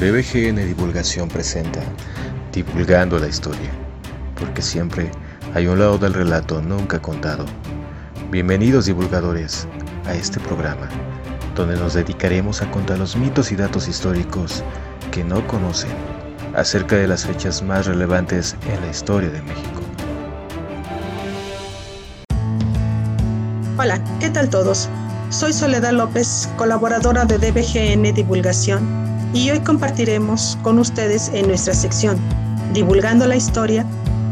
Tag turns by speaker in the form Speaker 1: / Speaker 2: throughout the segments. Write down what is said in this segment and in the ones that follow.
Speaker 1: DBGN Divulgación presenta Divulgando la Historia, porque siempre hay un lado del relato nunca contado. Bienvenidos divulgadores a este programa, donde nos dedicaremos a contar los mitos y datos históricos que no conocen acerca de las fechas más relevantes en la historia de México.
Speaker 2: Hola, ¿qué tal todos? Soy Soledad López, colaboradora de DBGN Divulgación y hoy compartiremos con ustedes en nuestra sección Divulgando la Historia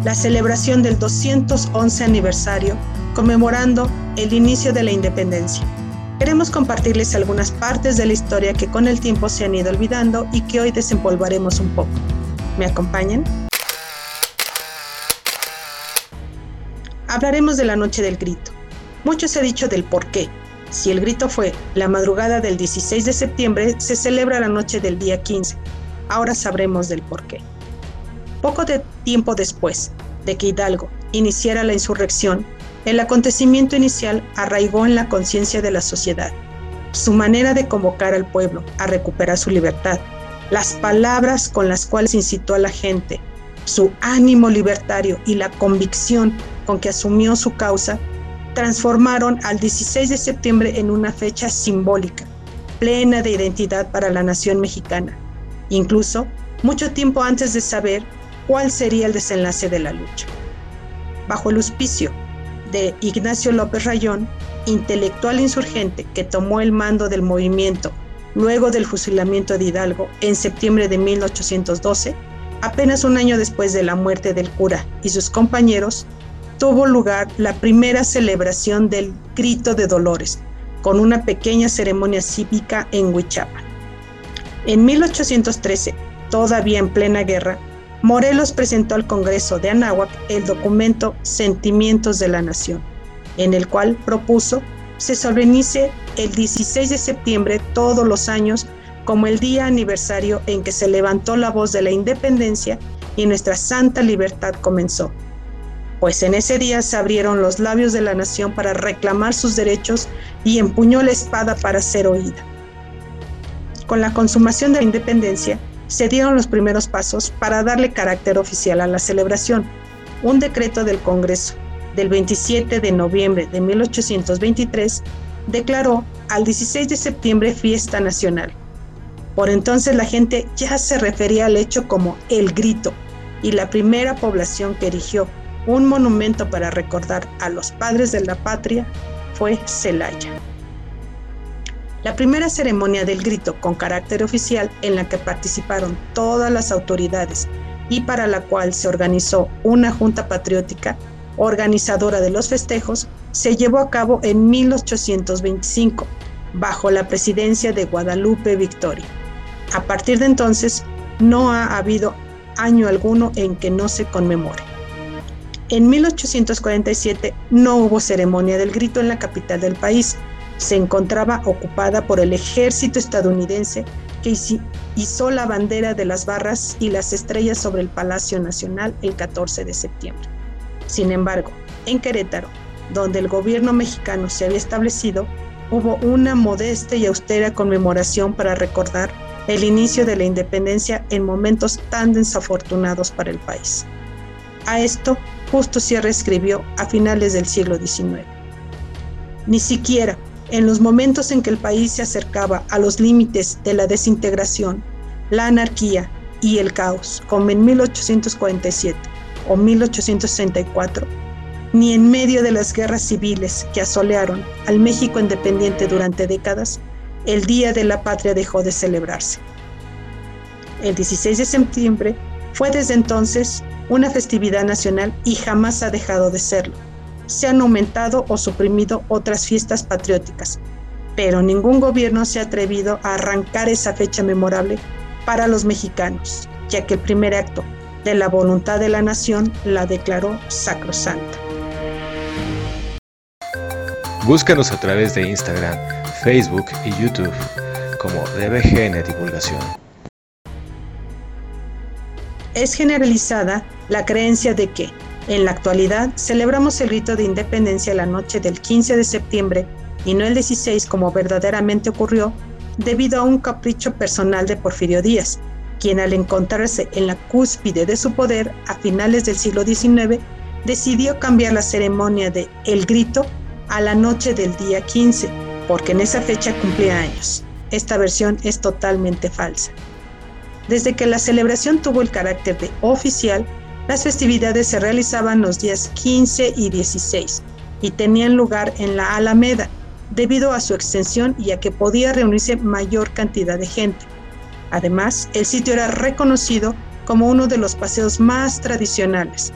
Speaker 2: la celebración del 211 aniversario conmemorando el inicio de la independencia. Queremos compartirles algunas partes de la historia que con el tiempo se han ido olvidando y que hoy desempolvaremos un poco. ¿Me acompañan? Hablaremos de la noche del grito. Mucho se ha dicho del por qué, si el grito fue la madrugada del 16 de septiembre, se celebra la noche del día 15. Ahora sabremos del por qué. Poco de tiempo después de que Hidalgo iniciara la insurrección, el acontecimiento inicial arraigó en la conciencia de la sociedad. Su manera de convocar al pueblo a recuperar su libertad, las palabras con las cuales incitó a la gente, su ánimo libertario y la convicción con que asumió su causa transformaron al 16 de septiembre en una fecha simbólica, plena de identidad para la nación mexicana, incluso mucho tiempo antes de saber cuál sería el desenlace de la lucha. Bajo el auspicio de Ignacio López Rayón, intelectual insurgente que tomó el mando del movimiento luego del fusilamiento de Hidalgo en septiembre de 1812, apenas un año después de la muerte del cura y sus compañeros, tuvo lugar la primera celebración del Grito de Dolores, con una pequeña ceremonia cívica en Huichapan. En 1813, todavía en plena guerra, Morelos presentó al Congreso de Anáhuac el documento Sentimientos de la Nación, en el cual propuso se solemnice el 16 de septiembre todos los años como el día aniversario en que se levantó la voz de la independencia y nuestra santa libertad comenzó pues en ese día se abrieron los labios de la nación para reclamar sus derechos y empuñó la espada para ser oída. Con la consumación de la independencia, se dieron los primeros pasos para darle carácter oficial a la celebración. Un decreto del Congreso del 27 de noviembre de 1823 declaró al 16 de septiembre fiesta nacional. Por entonces la gente ya se refería al hecho como el grito y la primera población que erigió un monumento para recordar a los padres de la patria fue Celaya. La primera ceremonia del grito con carácter oficial en la que participaron todas las autoridades y para la cual se organizó una junta patriótica organizadora de los festejos se llevó a cabo en 1825 bajo la presidencia de Guadalupe Victoria. A partir de entonces no ha habido año alguno en que no se conmemore. En 1847 no hubo ceremonia del grito en la capital del país. Se encontraba ocupada por el ejército estadounidense que hizo la bandera de las barras y las estrellas sobre el Palacio Nacional el 14 de septiembre. Sin embargo, en Querétaro, donde el gobierno mexicano se había establecido, hubo una modesta y austera conmemoración para recordar el inicio de la independencia en momentos tan desafortunados para el país. A esto Justo Sierra escribió a finales del siglo XIX. Ni siquiera en los momentos en que el país se acercaba a los límites de la desintegración, la anarquía y el caos, como en 1847 o 1864, ni en medio de las guerras civiles que asolearon al México independiente durante décadas, el Día de la Patria dejó de celebrarse. El 16 de septiembre fue desde entonces una festividad nacional y jamás ha dejado de serlo. Se han aumentado o suprimido otras fiestas patrióticas, pero ningún gobierno se ha atrevido a arrancar esa fecha memorable para los mexicanos, ya que el primer acto de la voluntad de la nación la declaró sacrosanta.
Speaker 1: Búscanos a través de Instagram, Facebook y YouTube como DBGN Divulgación.
Speaker 2: Es generalizada la creencia de que, en la actualidad, celebramos el rito de independencia la noche del 15 de septiembre y no el 16 como verdaderamente ocurrió, debido a un capricho personal de Porfirio Díaz, quien al encontrarse en la cúspide de su poder a finales del siglo XIX, decidió cambiar la ceremonia de El Grito a la noche del día 15, porque en esa fecha cumplía años. Esta versión es totalmente falsa. Desde que la celebración tuvo el carácter de oficial, las festividades se realizaban los días 15 y 16 y tenían lugar en la Alameda, debido a su extensión y a que podía reunirse mayor cantidad de gente. Además, el sitio era reconocido como uno de los paseos más tradicionales.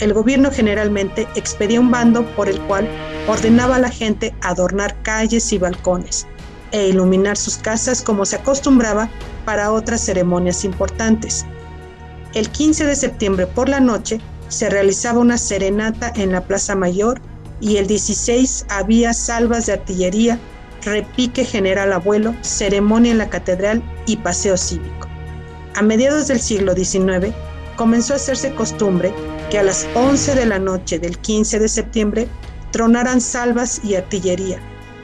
Speaker 2: El gobierno generalmente expedía un bando por el cual ordenaba a la gente adornar calles y balcones e iluminar sus casas como se acostumbraba para otras ceremonias importantes. El 15 de septiembre por la noche se realizaba una serenata en la Plaza Mayor y el 16 había salvas de artillería, repique general abuelo, ceremonia en la catedral y paseo cívico. A mediados del siglo XIX comenzó a hacerse costumbre que a las 11 de la noche del 15 de septiembre tronaran salvas y artillería,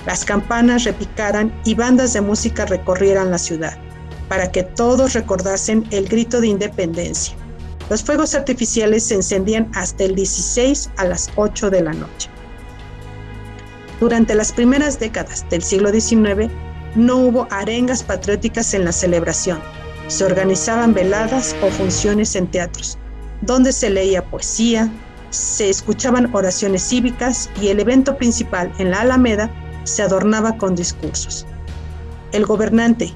Speaker 2: las campanas repicaran y bandas de música recorrieran la ciudad, para que todos recordasen el grito de independencia. Los fuegos artificiales se encendían hasta el 16 a las 8 de la noche. Durante las primeras décadas del siglo XIX no hubo arengas patrióticas en la celebración. Se organizaban veladas o funciones en teatros, donde se leía poesía, se escuchaban oraciones cívicas y el evento principal en la Alameda se adornaba con discursos. El gobernante,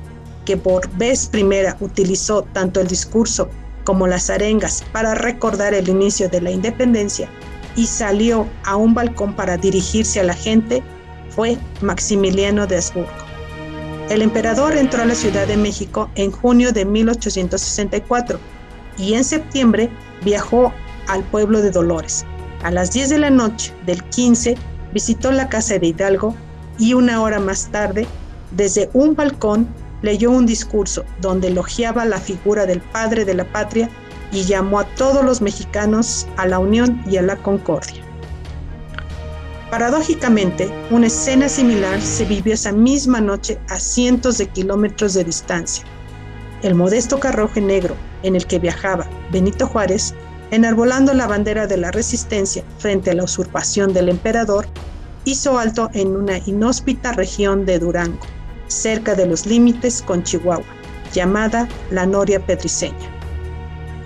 Speaker 2: que por vez primera utilizó tanto el discurso como las arengas para recordar el inicio de la independencia, y salió a un balcón para dirigirse a la gente fue Maximiliano de Habsburgo. El emperador entró a la Ciudad de México en junio de 1864 y en septiembre viajó al pueblo de Dolores. A las 10 de la noche del 15 visitó la casa de Hidalgo y una hora más tarde, desde un balcón, leyó un discurso donde elogiaba la figura del padre de la patria y llamó a todos los mexicanos a la unión y a la concordia. Paradójicamente, una escena similar se vivió esa misma noche a cientos de kilómetros de distancia. El modesto carruaje negro en el que viajaba Benito Juárez, enarbolando la bandera de la resistencia frente a la usurpación del emperador, hizo alto en una inhóspita región de Durango, cerca de los límites con Chihuahua, llamada la Noria Pedriceña.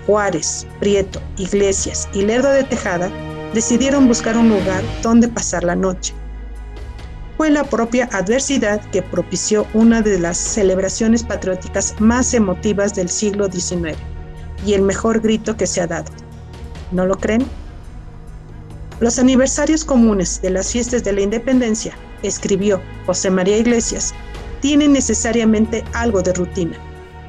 Speaker 2: Juárez, Prieto, Iglesias y Lerdo de Tejada decidieron buscar un lugar donde pasar la noche. Fue la propia adversidad que propició una de las celebraciones patrióticas más emotivas del siglo XIX y el mejor grito que se ha dado. ¿No lo creen? Los aniversarios comunes de las fiestas de la independencia, escribió José María Iglesias, tienen necesariamente algo de rutina,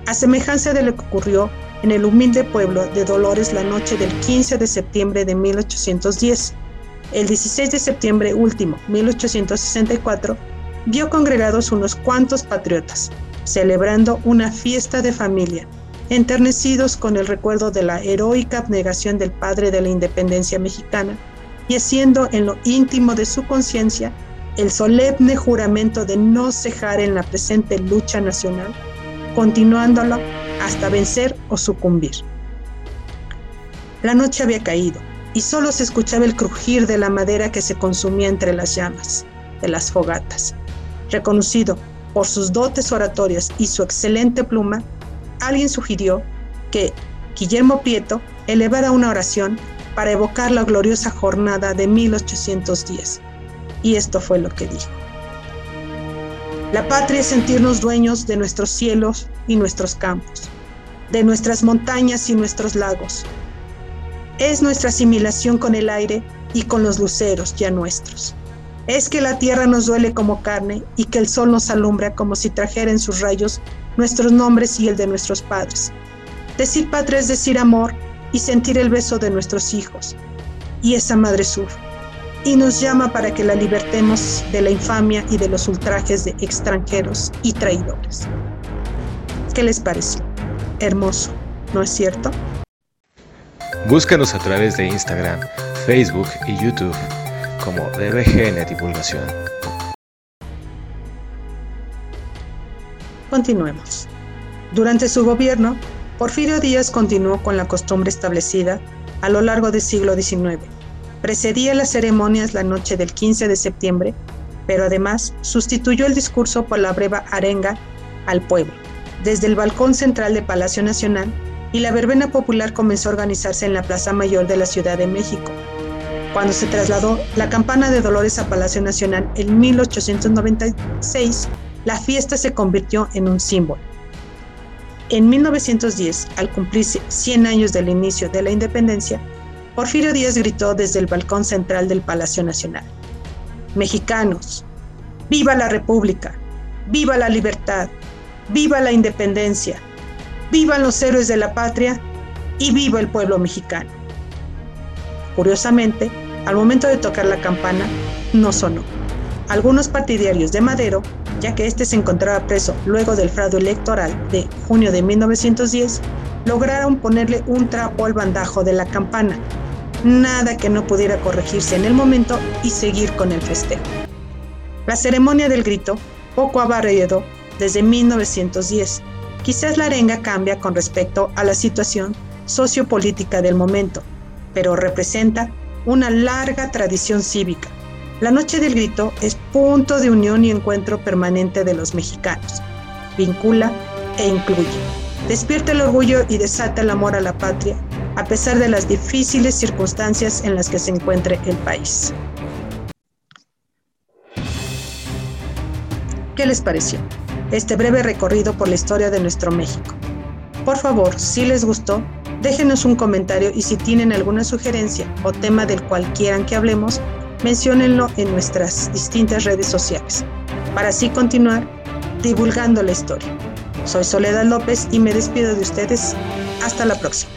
Speaker 2: a semejanza de lo que ocurrió en el humilde pueblo de Dolores la noche del 15 de septiembre de 1810. El 16 de septiembre último, 1864, vio congregados unos cuantos patriotas, celebrando una fiesta de familia, enternecidos con el recuerdo de la heroica abnegación del padre de la independencia mexicana y haciendo en lo íntimo de su conciencia el solemne juramento de no cejar en la presente lucha nacional, continuándolo hasta vencer o sucumbir. La noche había caído y solo se escuchaba el crujir de la madera que se consumía entre las llamas de las fogatas. Reconocido por sus dotes oratorias y su excelente pluma, alguien sugirió que Guillermo Prieto elevara una oración para evocar la gloriosa jornada de 1810. Y esto fue lo que dijo. La patria es sentirnos dueños de nuestros cielos y nuestros campos, de nuestras montañas y nuestros lagos. Es nuestra asimilación con el aire y con los luceros ya nuestros. Es que la tierra nos duele como carne y que el sol nos alumbra como si trajera en sus rayos nuestros nombres y el de nuestros padres. Decir patria es decir amor y sentir el beso de nuestros hijos. Y esa madre sur. Y nos llama para que la libertemos de la infamia y de los ultrajes de extranjeros y traidores. ¿Qué les pareció? hermoso, ¿no es cierto?
Speaker 1: Búscanos a través de Instagram, Facebook y YouTube como DBGN Divulgación.
Speaker 2: Continuemos. Durante su gobierno, Porfirio Díaz continuó con la costumbre establecida a lo largo del siglo XIX. Precedía las ceremonias la noche del 15 de septiembre, pero además sustituyó el discurso por la breva arenga al pueblo, desde el balcón central de Palacio Nacional, y la verbena popular comenzó a organizarse en la Plaza Mayor de la Ciudad de México. Cuando se trasladó la campana de Dolores a Palacio Nacional en 1896, la fiesta se convirtió en un símbolo. En 1910, al cumplirse 100 años del inicio de la independencia, Porfirio Díaz gritó desde el balcón central del Palacio Nacional. Mexicanos, viva la República, viva la libertad, viva la independencia, vivan los héroes de la patria y viva el pueblo mexicano. Curiosamente, al momento de tocar la campana, no sonó. Algunos partidarios de Madero ya que este se encontraba preso luego del fraude electoral de junio de 1910, lograron ponerle un trapo al bandajo de la campana, nada que no pudiera corregirse en el momento y seguir con el festejo. La ceremonia del grito poco ha variado desde 1910. Quizás la arenga cambia con respecto a la situación sociopolítica del momento, pero representa una larga tradición cívica la Noche del Grito es punto de unión y encuentro permanente de los mexicanos. Vincula e incluye. Despierta el orgullo y desata el amor a la patria, pesar de las difíciles circunstancias en las que se encuentre el país. ¿Qué les pareció? Este breve recorrido por la historia de nuestro México. Por favor, si les gustó, déjenos un comentario y si tienen alguna sugerencia o tema del cual quieran que hablemos, menciónenlo en nuestras distintas redes sociales, para así continuar divulgando la historia. Soy Soledad López y me despido de ustedes. Hasta la próxima.